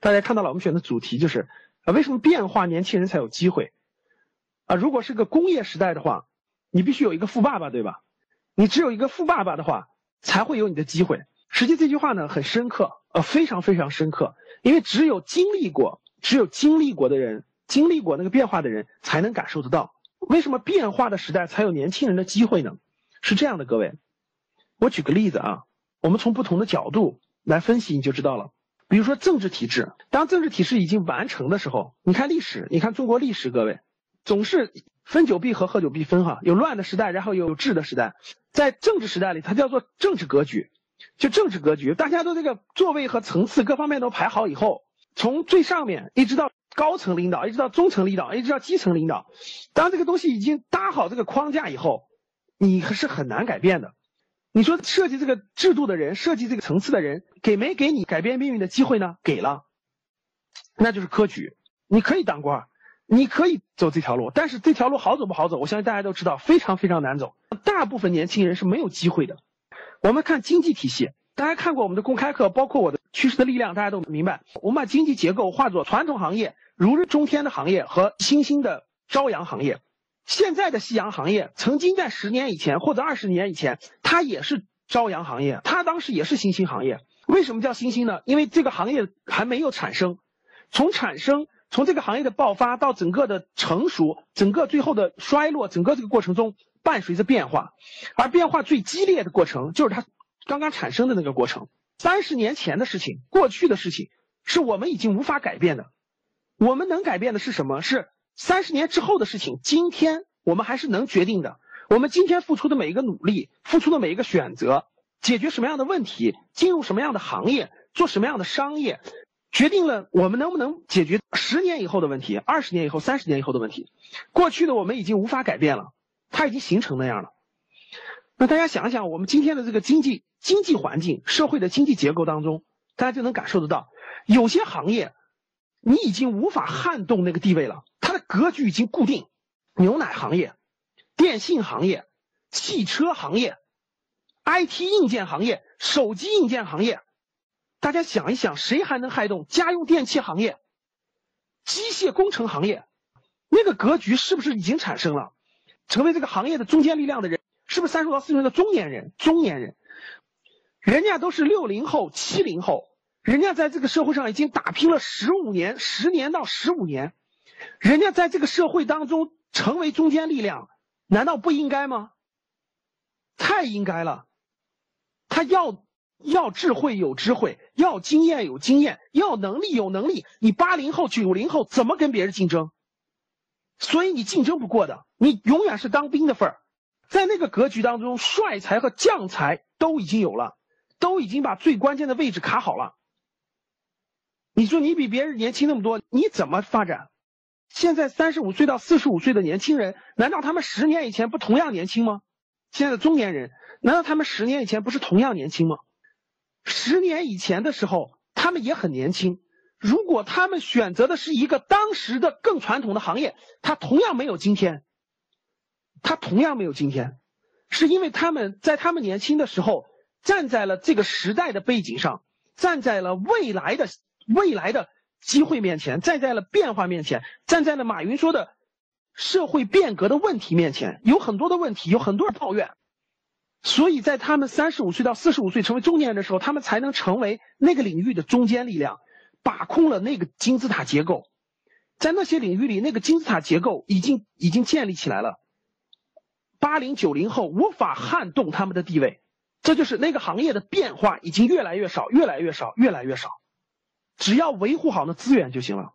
大家看到了，我们选的主题就是啊，为什么变化年轻人才有机会啊？如果是个工业时代的话，你必须有一个富爸爸，对吧？你只有一个富爸爸的话，才会有你的机会。实际这句话呢很深刻，呃，非常非常深刻，因为只有经历过，只有经历过的人，经历过那个变化的人，才能感受得到。为什么变化的时代才有年轻人的机会呢？是这样的，各位，我举个例子啊，我们从不同的角度来分析，你就知道了。比如说政治体制，当政治体制已经完成的时候，你看历史，你看中国历史，各位总是分久必合，合久必分哈，有乱的时代，然后有治的时代。在政治时代里，它叫做政治格局，就政治格局，大家都这个座位和层次各方面都排好以后，从最上面一直到高层领导，一直到中层领导，一直到基层领导，当这个东西已经搭好这个框架以后，你是很难改变的。你说设计这个制度的人，设计这个层次的人，给没给你改变命运的机会呢？给了，那就是科举。你可以当官，你可以走这条路，但是这条路好走不好走？我相信大家都知道，非常非常难走。大部分年轻人是没有机会的。我们看经济体系，大家看过我们的公开课，包括我的趋势的力量，大家都明白。我们把经济结构化作传统行业、如日中天的行业和新兴的朝阳行业。现在的夕阳行业，曾经在十年以前或者二十年以前，它也是朝阳行业，它当时也是新兴行业。为什么叫新兴呢？因为这个行业还没有产生，从产生，从这个行业的爆发到整个的成熟，整个最后的衰落，整个这个过程中伴随着变化，而变化最激烈的过程就是它刚刚产生的那个过程。三十年前的事情，过去的事情，是我们已经无法改变的。我们能改变的是什么？是三十年之后的事情。今天我们还是能决定的。我们今天付出的每一个努力，付出的每一个选择，解决什么样的问题，进入什么样的行业，做什么样的商业，决定了我们能不能解决十年以后的问题，二十年以后、三十年以后的问题。过去的我们已经无法改变了，它已经形成那样了。那大家想一想，我们今天的这个经济经济环境、社会的经济结构当中，大家就能感受得到，有些行业你已经无法撼动那个地位了，格局已经固定。牛奶行业、电信行业、汽车行业、IT 硬件行业、手机硬件行业，大家想一想，谁还能撼动家用电器行业、机械工程行业？那个格局是不是已经产生了？成为这个行业的中坚力量的人，是不是三十到四十岁的中年人？中年人，人家都是六零后、七零后，人家在这个社会上已经打拼了十五年、十年到十五年，人家在这个社会当中成为中坚力量，难道不应该吗？太应该了。他要要智慧有智慧，要经验有经验，要能力有能力。你八零后、九零后怎么跟别人竞争？所以你竞争不过的，你永远是当兵的份儿。在那个格局当中，帅才和将才都已经有了，都已经把最关键的位置卡好了。你说你比别人年轻那么多，你怎么发展？现在三十五岁到四十五岁的年轻人，难道他们十年以前不同样年轻吗？现在的中年人，难道他们十年以前不是同样年轻吗？十年以前的时候，他们也很年轻。如果他们选择的是一个当时的更传统的行业，他同样没有今天。他同样没有今天，是因为他们在他们年轻的时候站在了这个时代的背景上，站在了未来的未来的机会面前，站在了变化面前，站在了马云说的社会变革的问题面前，有很多的问题，有很多人抱怨，所以在他们三十五岁到四十五岁成为中年人的时候，他们才能成为那个领域的中坚力量，把控了那个金字塔结构，在那些领域里，那个金字塔结构已经已经建立起来了。八零九零后无法撼动他们的地位，这就是那个行业的变化已经越来越少，越来越少，越来越少。只要维护好那资源就行了。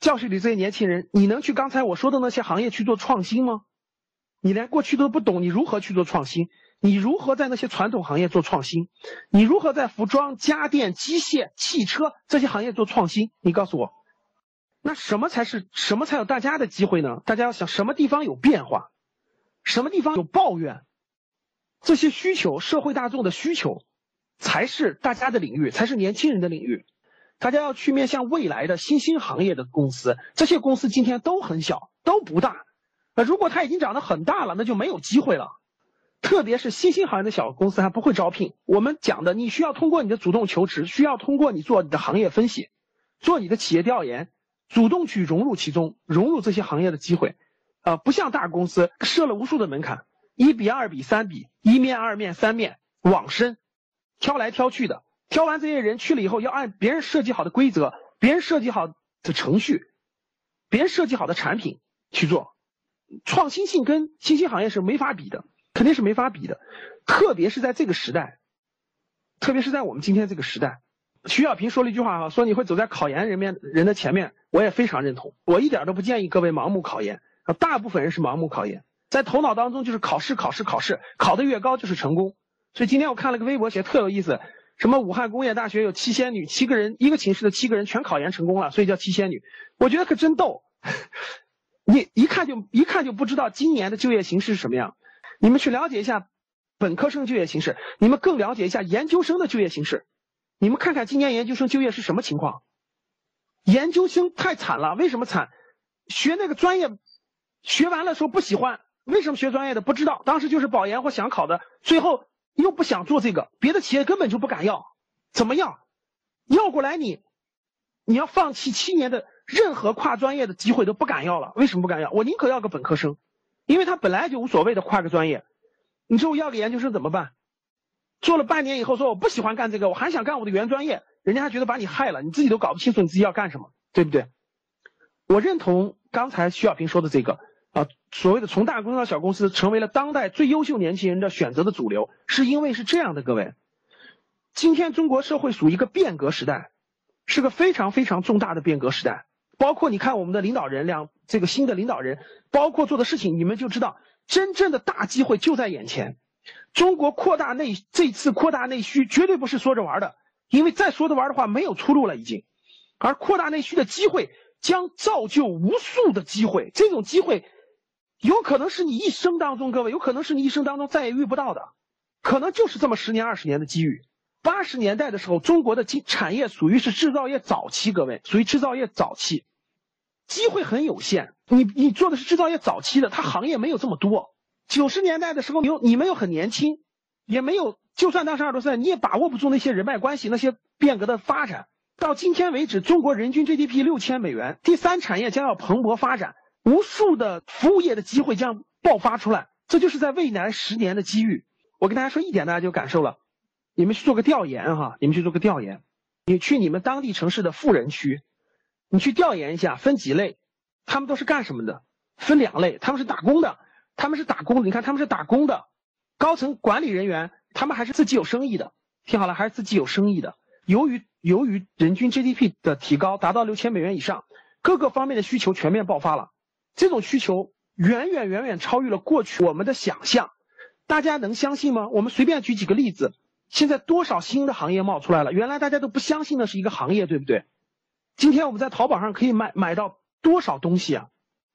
教室里这些年轻人，你能去刚才我说的那些行业去做创新吗？你连过去都不懂，你如何去做创新？你如何在那些传统行业做创新？你如何在服装、家电、机械、汽车这些行业做创新？你告诉我，那什么才是什么才有大家的机会呢？大家要想什么地方有变化，什么地方有抱怨，这些需求，社会大众的需求，才是大家的领域，才是年轻人的领域。大家要去面向未来的新兴行业的公司，这些公司今天都很小，都不大。那如果它已经长得很大了，那就没有机会了。特别是新兴行业的小公司还不会招聘。我们讲的，你需要通过你的主动求职，需要通过你做你的行业分析，做你的企业调研，主动去融入其中，融入这些行业的机会。啊，不像大公司设了无数的门槛，一比二比三比，一面二面三面往深，挑来挑去的，挑完这些人去了以后，要按别人设计好的规则，别人设计好的程序，别人设计好的产品去做，创新性跟新兴行业是没法比的。肯定是没法比的，特别是在这个时代，特别是在我们今天这个时代。徐小平说了一句话啊，说你会走在考研人面人的前面，我也非常认同。我一点都不建议各位盲目考研啊，大部分人是盲目考研，在头脑当中就是考试考试考试，考得越高就是成功。所以今天我看了个微博写特有意思，什么武汉工业大学有七仙女，七个人一个寝室的七个人全考研成功了，所以叫七仙女。我觉得可真逗，你一看就一看就不知道今年的就业形势是什么样。你们去了解一下本科生就业形势，你们更了解一下研究生的就业形势。你们看看今年研究生就业是什么情况？研究生太惨了，为什么惨？学那个专业，学完了说不喜欢，为什么学专业的不知道？当时就是保研或想考的，最后又不想做这个，别的企业根本就不敢要，怎么样？要过来你，你要放弃七年的任何跨专业的机会都不敢要了，为什么不敢要？我宁可要个本科生。因为他本来就无所谓的跨个专业，你说我要个研究生怎么办？做了半年以后说我不喜欢干这个，我还想干我的原专业，人家还觉得把你害了，你自己都搞不清楚你自己要干什么，对不对？我认同刚才徐小平说的这个啊，所谓的从大公司到小公司成为了当代最优秀年轻人的选择的主流，是因为是这样的，各位，今天中国社会属于一个变革时代，是个非常非常重大的变革时代。包括你看我们的领导人两这个新的领导人，包括做的事情，你们就知道真正的大机会就在眼前。中国扩大内这次扩大内需绝对不是说着玩的，因为再说着玩的话没有出路了已经。而扩大内需的机会将造就无数的机会，这种机会有可能是你一生当中各位有可能是你一生当中再也遇不到的，可能就是这么十年二十年的机遇。八十年代的时候，中国的经产业属于是制造业早期，各位属于制造业早期。机会很有限，你你做的是制造业早期的，它行业没有这么多。九十年代的时候，你又你们又很年轻，也没有，就算当时二十多岁，你也把握不住那些人脉关系，那些变革的发展。到今天为止，中国人均 GDP 六千美元，第三产业将要蓬勃发展，无数的服务业的机会将爆发出来，这就是在未来十年的机遇。我跟大家说一点，大家就感受了。你们去做个调研哈，你们去做个调研，你去你们当地城市的富人区。你去调研一下，分几类，他们都是干什么的？分两类，他们是打工的，他们是打工的。你看他们是打工的，高层管理人员，他们还是自己有生意的。听好了，还是自己有生意的。由于由于人均 GDP 的提高达到六千美元以上，各个方面的需求全面爆发了。这种需求远远远远超越了过去我们的想象。大家能相信吗？我们随便举几个例子，现在多少新的行业冒出来了？原来大家都不相信的是一个行业，对不对？今天我们在淘宝上可以买买到多少东西啊？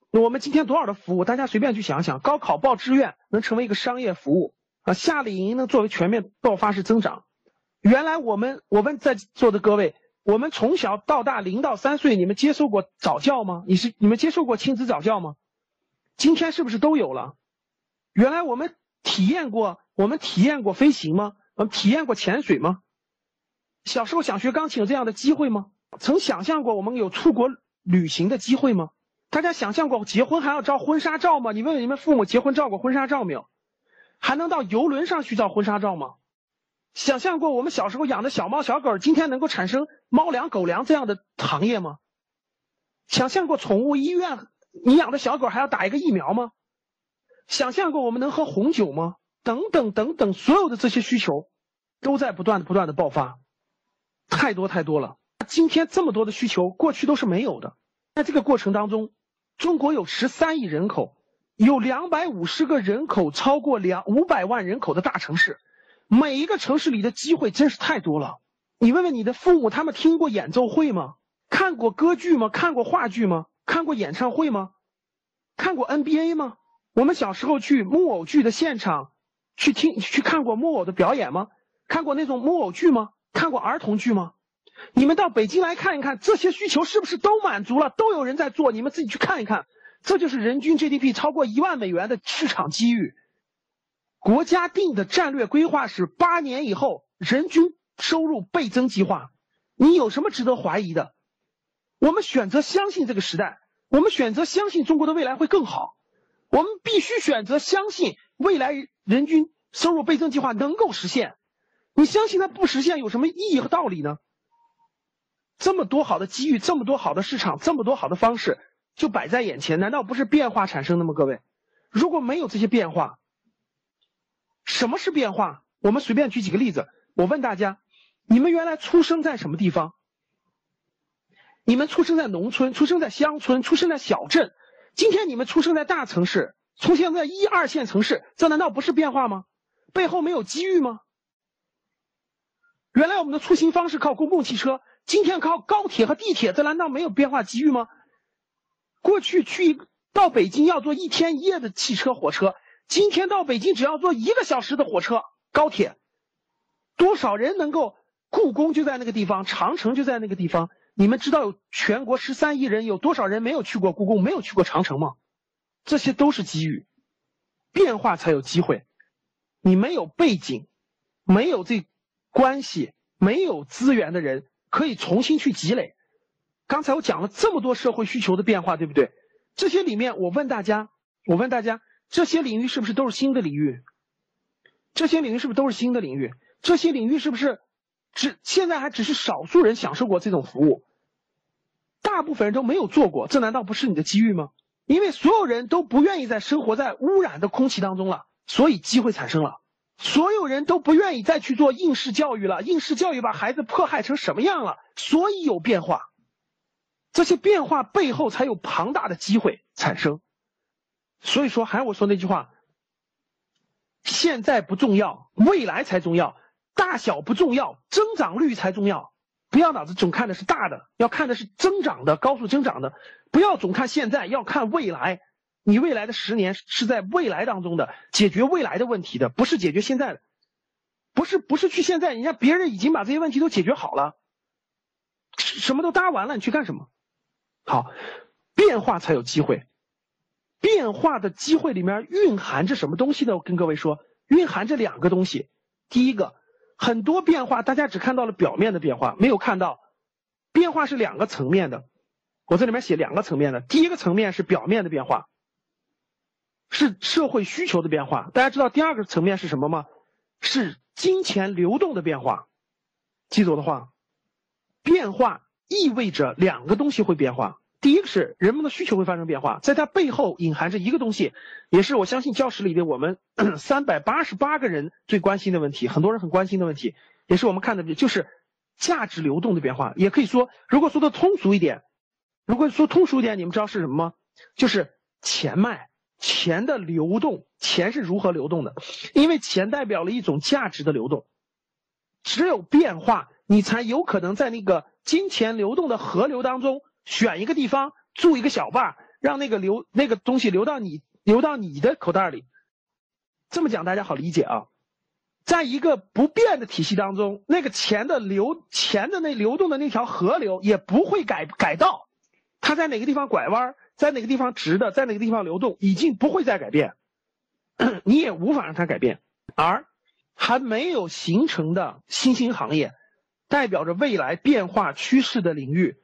我们今天多少的服务？大家随便去想想，高考报志愿能成为一个商业服务啊，夏令营能作为全面爆发式增长。原来我们我们在座的各位，我们从小到大零到三岁，你们接受过早教吗？你是你们接受过亲子早教吗？今天是不是都有了？原来我们体验过，我们体验过飞行吗？我们体验过潜水吗？小时候想学钢琴有这样的机会吗？曾想象过我们有出国旅行的机会吗？大家想象过结婚还要照婚纱照吗？你问问你们父母结婚照过婚纱照没有？还能到游轮上去照婚纱照吗？想象过我们小时候养的小猫小狗今天能够产生猫粮狗粮这样的行业吗？想象过宠物医院你养的小狗还要打一个疫苗吗？想象过我们能喝红酒吗？等等等等，所有的这些需求都在不断的不断的爆发，太多太多了。今天这么多的需求，过去都是没有的。在这个过程当中，中国有十三亿人口，有两百五十个人口超过两五百万人口的大城市，每一个城市里的机会真是太多了。你问问你的父母，他们听过演奏会吗？看过歌剧吗？看过话剧吗？看过演唱会吗？看过 NBA 吗？我们小时候去木偶剧的现场，去听去看过木偶的表演吗？看过那种木偶剧吗？看过儿童剧吗？你们到北京来看一看，这些需求是不是都满足了？都有人在做，你们自己去看一看。这就是人均 GDP 超过一万美元的市场机遇。国家定的战略规划是八年以后人均收入倍增计划，你有什么值得怀疑的？我们选择相信这个时代，我们选择相信中国的未来会更好。我们必须选择相信未来人均收入倍增计划能够实现。你相信它不实现有什么意义和道理呢？这么多好的机遇，这么多好的市场，这么多好的方式就摆在眼前，难道不是变化产生的吗？各位，如果没有这些变化，什么是变化？我们随便举几个例子。我问大家，你们原来出生在什么地方？你们出生在农村，出生在乡村，出生在小镇。今天你们出生在大城市，出现在一二线城市，这难道不是变化吗？背后没有机遇吗？原来我们的出行方式靠公共汽车，今天靠高铁和地铁，这难道没有变化机遇吗？过去去到北京要坐一天一夜的汽车火车，今天到北京只要坐一个小时的火车高铁，多少人能够？故宫就在那个地方，长城就在那个地方。你们知道有全国十三亿人，有多少人没有去过故宫，没有去过长城吗？这些都是机遇，变化才有机会。你没有背景，没有这关系，没有资源的人，可以重新去积累。刚才我讲了这么多社会需求的变化，对不对？这些里面，我问大家，我问大家，这些领域是不是都是新的领域？这些领域是不是都是新的领域？这些领域是不是只现在还只是少数人享受过这种服务？大部分人都没有做过，这难道不是你的机遇吗？因为所有人都不愿意再生活在污染的空气当中了，所以机会产生了。所有人都不愿意再去做应试教育了，应试教育把孩子迫害成什么样了？所以有变化。这些变化背后才有庞大的机会产生。所以说，还是我说那句话：现在不重要，未来才重要；大小不重要，增长率才重要。不要脑子总看的是大的，要看的是增长的、高速增长的。不要总看现在，要看未来。你未来的十年是在未来当中的，解决未来的问题的，不是解决现在的。不是不是去现在，人家别人已经把这些问题都解决好了，什么都搭完了，你去干什么？好，变化才有机会。变化的机会里面蕴含着什么东西呢？我跟各位说，蕴含着两个东西。第一个。很多变化，大家只看到了表面的变化，没有看到变化是两个层面的。我这里面写两个层面的，第一个层面是表面的变化，是社会需求的变化。大家知道第二个层面是什么吗？是金钱流动的变化。记住我的话，变化意味着两个东西会变化。第一个是人们的需求会发生变化，在它背后隐含着一个东西，也是我相信教室里的我们 三百八十八个人最关心的问题，很多人很关心的问题，也是我们看的，就是价值流动的变化。也可以说，如果说的通俗一点，如果说通俗一点，你们知道是什么吗？就是钱脉，钱的流动，钱是如何流动的？因为钱代表了一种价值的流动，只有变化，你才有可能在那个金钱流动的河流当中。选一个地方住一个小坝，让那个流那个东西流到你流到你的口袋里。这么讲大家好理解啊。在一个不变的体系当中，那个钱的流钱的那流动的那条河流也不会改改道，它在哪个地方拐弯，在哪个地方直的，在哪个地方流动，已经不会再改变，你也无法让它改变。而还没有形成的新兴行业，代表着未来变化趋势的领域。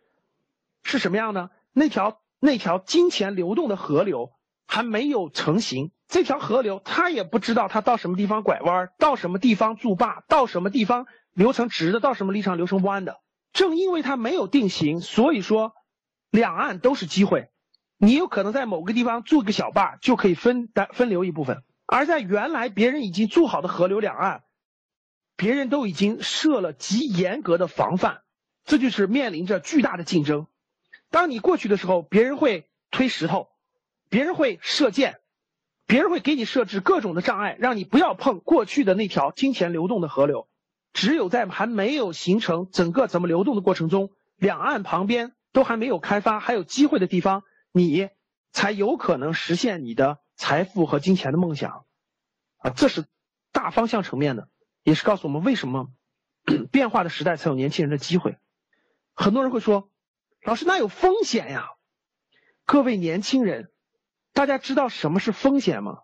是什么样呢？那条那条金钱流动的河流还没有成型，这条河流它也不知道它到什么地方拐弯，到什么地方筑坝，到什么地方流成直的，到什么地方流成弯的。正因为它没有定型，所以说两岸都是机会。你有可能在某个地方筑个小坝，就可以分担分流一部分；而在原来别人已经筑好的河流两岸，别人都已经设了极严格的防范，这就是面临着巨大的竞争。当你过去的时候，别人会推石头，别人会射箭，别人会给你设置各种的障碍，让你不要碰过去的那条金钱流动的河流。只有在还没有形成整个怎么流动的过程中，两岸旁边都还没有开发，还有机会的地方，你才有可能实现你的财富和金钱的梦想。啊，这是大方向层面的，也是告诉我们为什么 变化的时代才有年轻人的机会。很多人会说，老师那有风险呀。各位年轻人，大家知道什么是风险吗？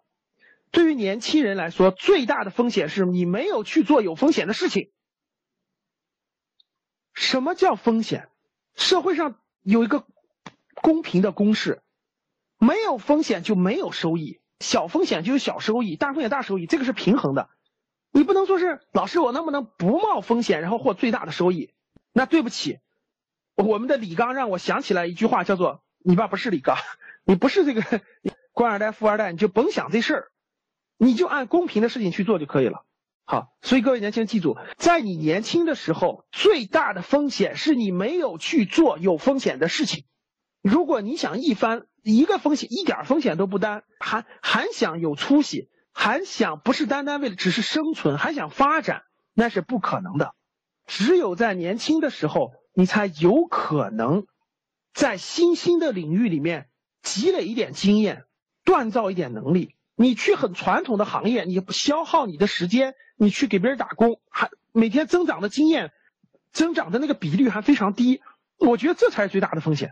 对于年轻人来说，最大的风险是你没有去做有风险的事情。什么叫风险？社会上有一个公平的公式：没有风险就没有收益，小风险就有小收益，大风险大收益，这个是平衡的。你不能说是老师，我能不能不冒风险，然后获最大的收益？那对不起，我们的李刚让我想起来一句话，叫做。你爸不是李刚，你不是这个 官二代、富二代，你就甭想这事儿，你就按公平的事情去做就可以了。好，所以各位年轻人记住，在你年轻的时候，最大的风险是你没有去做有风险的事情。如果你想一番一个风险一点风险都不担，还还想有出息，还想不是单单为了只是生存，还想发展，那是不可能的。只有在年轻的时候，你才有可能。在新兴的领域里面积累一点经验，锻造一点能力。你去很传统的行业，你不消耗你的时间，你去给别人打工，还每天增长的经验，增长的那个比率还非常低。我觉得这才是最大的风险。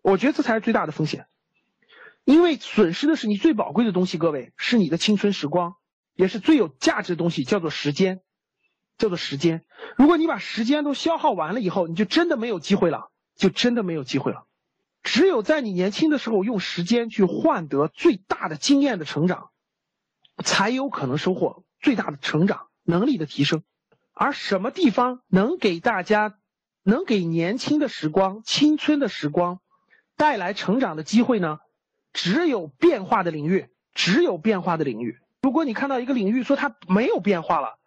我觉得这才是最大的风险，因为损失的是你最宝贵的东西。各位，是你的青春时光，也是最有价值的东西，叫做时间，叫做时间。如果你把时间都消耗完了以后，你就真的没有机会了。就真的没有机会了。只有在你年轻的时候用时间去换得最大的经验的成长，才有可能收获最大的成长能力的提升。而什么地方能给大家，能给年轻的时光、青春的时光带来成长的机会呢？只有变化的领域，只有变化的领域。如果你看到一个领域说它没有变化了，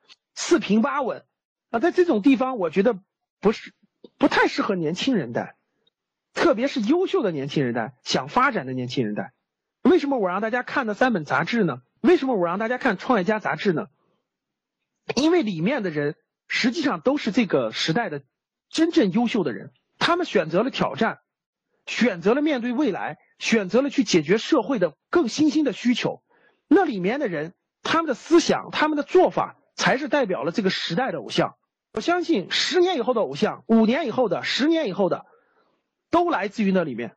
四平八稳，啊，在这种地方，我觉得不是。不太适合年轻人带，特别是优秀的年轻人带，想发展的年轻人带。为什么我让大家看那三本杂志呢？为什么我让大家看《创业家》杂志呢？因为里面的人实际上都是这个时代的真正优秀的人，他们选择了挑战，选择了面对未来，选择了去解决社会的更新兴的需求。那里面的人，他们的思想，他们的做法，才是代表了这个时代的偶像。我相信十年以后的偶像，五年以后的，十年以后的，都来自于那里面。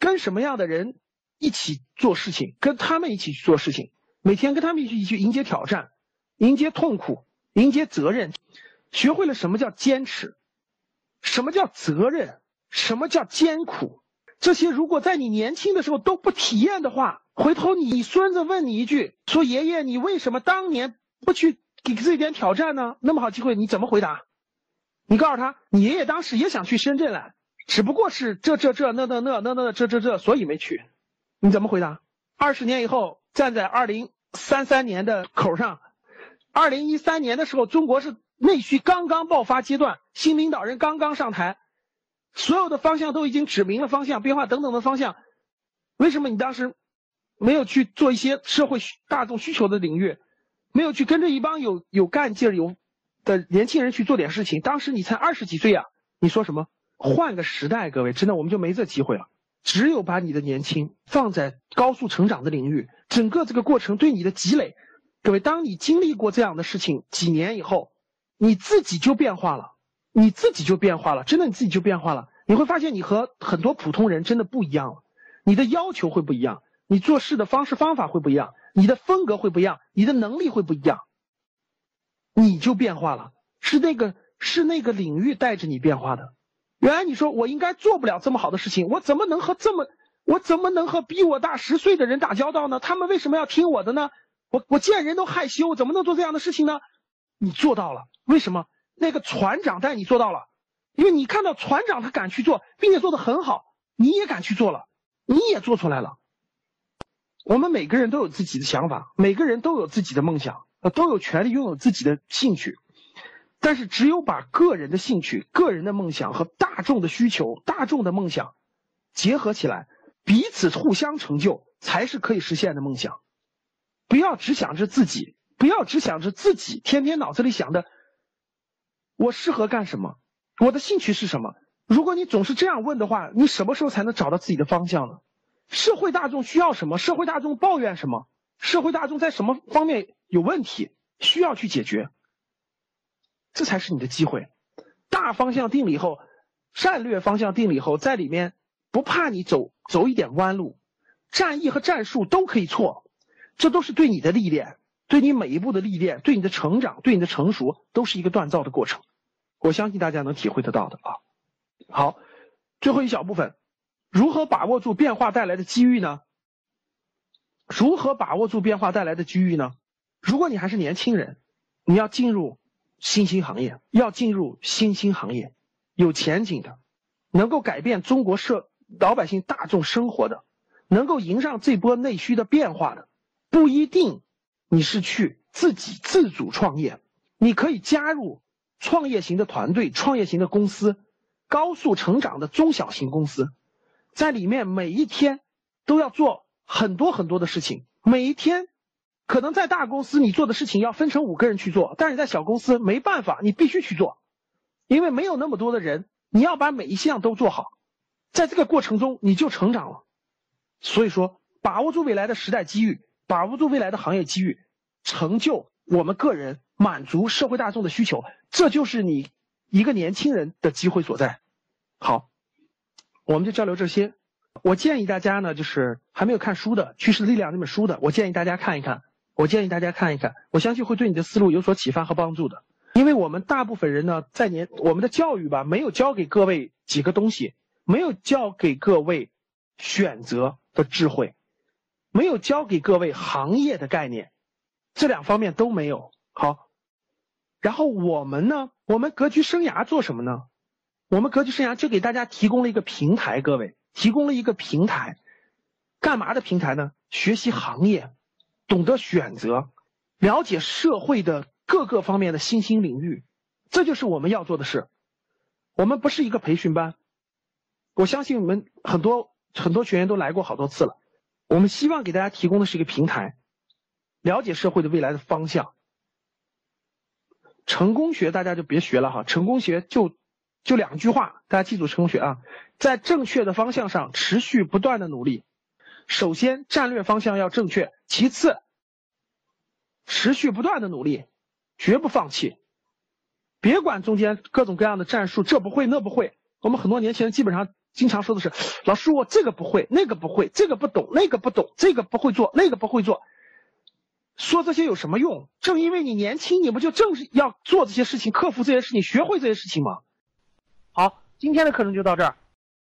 跟什么样的人一起做事情，跟他们一起去做事情，每天跟他们一起去迎接挑战，迎接痛苦，迎接责任，学会了什么叫坚持，什么叫责任，什么叫艰苦。这些如果在你年轻的时候都不体验的话，回头你孙子问你一句，说爷爷，你为什么当年不去？给自己点挑战呢？那么好机会，你怎么回答？你告诉他，你爷爷当时也想去深圳来，只不过是这这这那那那那那这这这，所以没去。你怎么回答？二十年以后，站在二零三三年的口上，二零一三年的时候，中国是内需刚刚爆发阶段，新领导人刚刚上台，所有的方向都已经指明了方向，变化等等的方向。为什么你当时没有去做一些社会大众需求的领域？没有去跟着一帮有有干劲儿、有的年轻人去做点事情。当时你才二十几岁啊！你说什么？换个时代，各位，真的我们就没这机会了。只有把你的年轻放在高速成长的领域，整个这个过程对你的积累，各位，当你经历过这样的事情几年以后，你自己就变化了，你自己就变化了，真的你自己就变化了。你会发现你和很多普通人真的不一样了，你的要求会不一样，你做事的方式方法会不一样。你的风格会不一样，你的能力会不一样，你就变化了。是那个是那个领域带着你变化的。原来你说我应该做不了这么好的事情，我怎么能和这么我怎么能和比我大十岁的人打交道呢？他们为什么要听我的呢？我我见人都害羞，怎么能做这样的事情呢？你做到了，为什么？那个船长带你做到了，因为你看到船长他敢去做，并且做的很好，你也敢去做了，你也做出来了。我们每个人都有自己的想法，每个人都有自己的梦想，呃，都有权利拥有自己的兴趣。但是，只有把个人的兴趣、个人的梦想和大众的需求、大众的梦想结合起来，彼此互相成就，才是可以实现的梦想。不要只想着自己，不要只想着自己，天天脑子里想的，我适合干什么？我的兴趣是什么？如果你总是这样问的话，你什么时候才能找到自己的方向呢？社会大众需要什么？社会大众抱怨什么？社会大众在什么方面有问题，需要去解决？这才是你的机会。大方向定了以后，战略方向定了以后，在里面不怕你走走一点弯路，战役和战术都可以错，这都是对你的历练，对你每一步的历练，对你的成长，对你的成熟，都是一个锻造的过程。我相信大家能体会得到的啊。好，最后一小部分，如何把握住变化带来的机遇呢？如何把握住变化带来的机遇呢？如果你还是年轻人，你要进入。新兴行业要进入新兴行业，有前景的，能够改变中国社老百姓大众生活的，能够迎上这波内需的变化的，不一定你是去自己自主创业，你可以加入创业型的团队、创业型的公司、高速成长的中小型公司，在里面每一天都要做很多很多的事情，每一天。可能在大公司，你做的事情要分成五个人去做，但是在小公司没办法，你必须去做，因为没有那么多的人，你要把每一项都做好，在这个过程中你就成长了。所以说，把握住未来的时代机遇，把握住未来的行业机遇，成就我们个人，满足社会大众的需求，这就是你一个年轻人的机会所在。好，我们就交流这些。我建议大家呢，就是还没有看书的《趋势力量》这本书的，我建议大家看一看。我建议大家看一看，我相信会对你的思路有所启发和帮助的。因为我们大部分人呢，在年我们的教育吧，没有教给各位几个东西，没有教给各位选择的智慧，没有教给各位行业的概念，这两方面都没有。好，然后我们呢，我们格局生涯做什么呢？我们格局生涯就给大家提供了一个平台，各位提供了一个平台，干嘛的平台呢？学习行业。懂得选择，了解社会的各个方面的新兴领域，这就是我们要做的事。我们不是一个培训班，我相信我们很多很多学员都来过好多次了。我们希望给大家提供的是一个平台，了解社会的未来的方向。成功学大家就别学了哈，成功学就就两句话，大家记住成功学啊，在正确的方向上持续不断的努力。首先，战略方向要正确；其次，持续不断的努力，绝不放弃。别管中间各种各样的战术，这不会那不会。我们很多年轻人基本上经常说的是：“老师，我这个不会，那个不会，这个不懂，那个不懂，这个不会做，那个不会做。”说这些有什么用？正因为你年轻，你不就正是要做这些事情，克服这些事情，学会这些事情吗？好，今天的课程就到这儿。